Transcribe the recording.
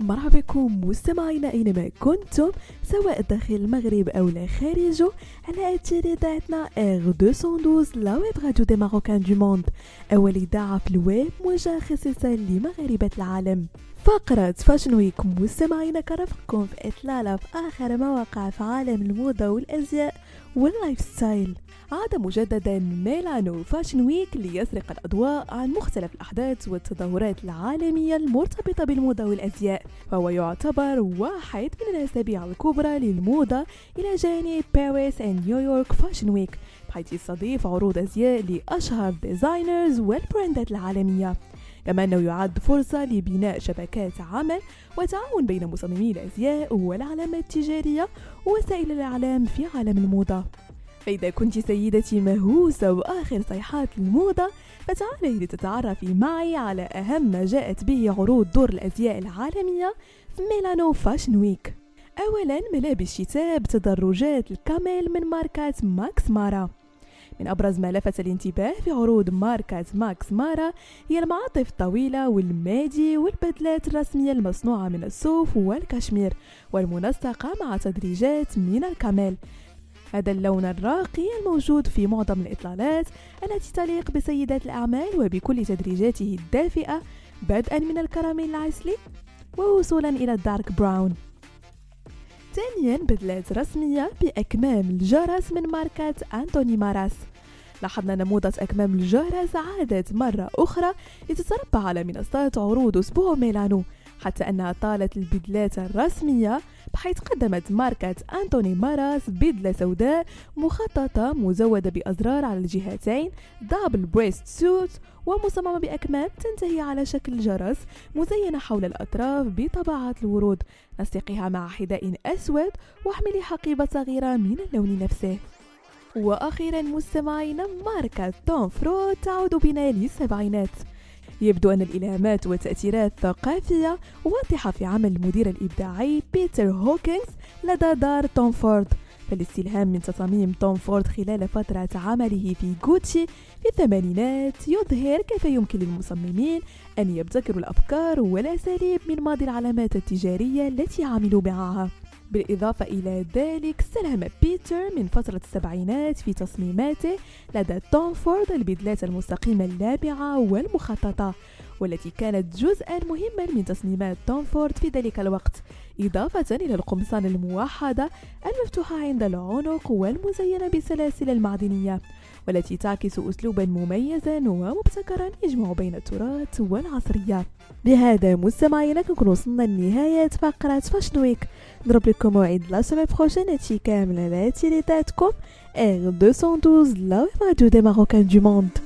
مرحبا بكم مستمعينا أينما كنتم سواء داخل المغرب أو لا خارجه على اثير اذاعتنا R212 la web radio des marocains du monde أول إذاعة في الويب موجهه خصيصا لمغاربة العالم. فقرة fashion week مستمعينا كنرافقكم في إطلالة في آخر ما وقع في عالم الموضة والأزياء وال lifestyle عاد مجددا ميلانو fashion week ليسرق الأضواء عن مختلف الأحداث والتظاهرات العالمية المرتبطة بالموضة والأزياء فهو يعتبر واحد من الأسابيع الكبرى للموضة إلى جانب باريس ونيويورك fashion week بحيث يستضيف عروض أزياء لأشهر designers والبراندات العالمية. كما أنه يعد فرصة لبناء شبكات عمل وتعاون بين مصممي الأزياء والعلامات التجارية ووسائل الإعلام في عالم الموضة. فإذا كنت سيدتي مهووسة بآخر صيحات الموضة فتعالي لتتعرفي معي على أهم ما جاءت به عروض دور الأزياء العالمية في ميلانو fashion week أولا ملابس شتاء بتدرجات ال camel من ماركة ماكس مارا. من أبرز ما لفت الانتباه في عروض ماركة ماكس مارا هي المعاطف الطويلة وال midi والبدلات الرسمية المصنوعة من الصوف والكشمير والمنسقة مع تدريجات من ال camel هذا اللون الراقي الموجود في معظم الإطلالات التي تليق بسيدات الأعمال وبكل تدريجاته الدافئة بدءا من الكراميل العسلي ووصولا إلى الدارك براون. ثانيا بدلات رسمية بأكمام الجرس من ماركة أنتوني ماراس لاحظنا نموذج أكمام الجرس عادت مرة أخرى لتتربع على منصات عروض أسبوع ميلانو. حتى أنها طالت البدلات الرسمية بحيث قدمت ماركة أنتوني ماراس بدلة سوداء مخططة مزودة بأزرار على الجهتين double breast suit ومصممة بأكمام تنتهي على شكل جرس مزينة حول الأطراف بطبعات الورود. نسقيها مع حذاء أسود واحملي حقيبة صغيرة من اللون نفسه. وأخيرا مستمعينا ماركة توم فورد تعود بنا للسبعينات. يبدو أن الإلهامات والتأثيرات الثقافية واضحة في عمل المدير الإبداعي بيتر هوكينز لدى دار توم فورد. فالاستلهام من تصاميم توم فورد خلال فترة عمله في غوتشي في الثمانينات يظهر كيف يمكن للمصممين أن يبتكروا الأفكار والأساليب من ماضي العلامات التجارية التي عملوا معها. بالإضافة إلى ذلك استلهم بيتر من فترة السبعينات في تصميماته لدى توم فورد البدلات المستقيمة اللامعة والمخططة والتي كانت جزءا مهما من تصميمات توم فورد في ذلك الوقت إضافة إلى القمصان الموحدة المفتوحة عند العنق والمزينة بالسلاسل المعدنية. والتي تعكس أسلوبا مميزا ومبتكرا يجمع بين التراث والعصرية. بهذا مستمعينا كنكون وصلنا لنهاية فقرة fashion week نضرب لكم موعد la semaine prochaine هادشي كامل على تيليتاتكم R212 la radio des marocains du monde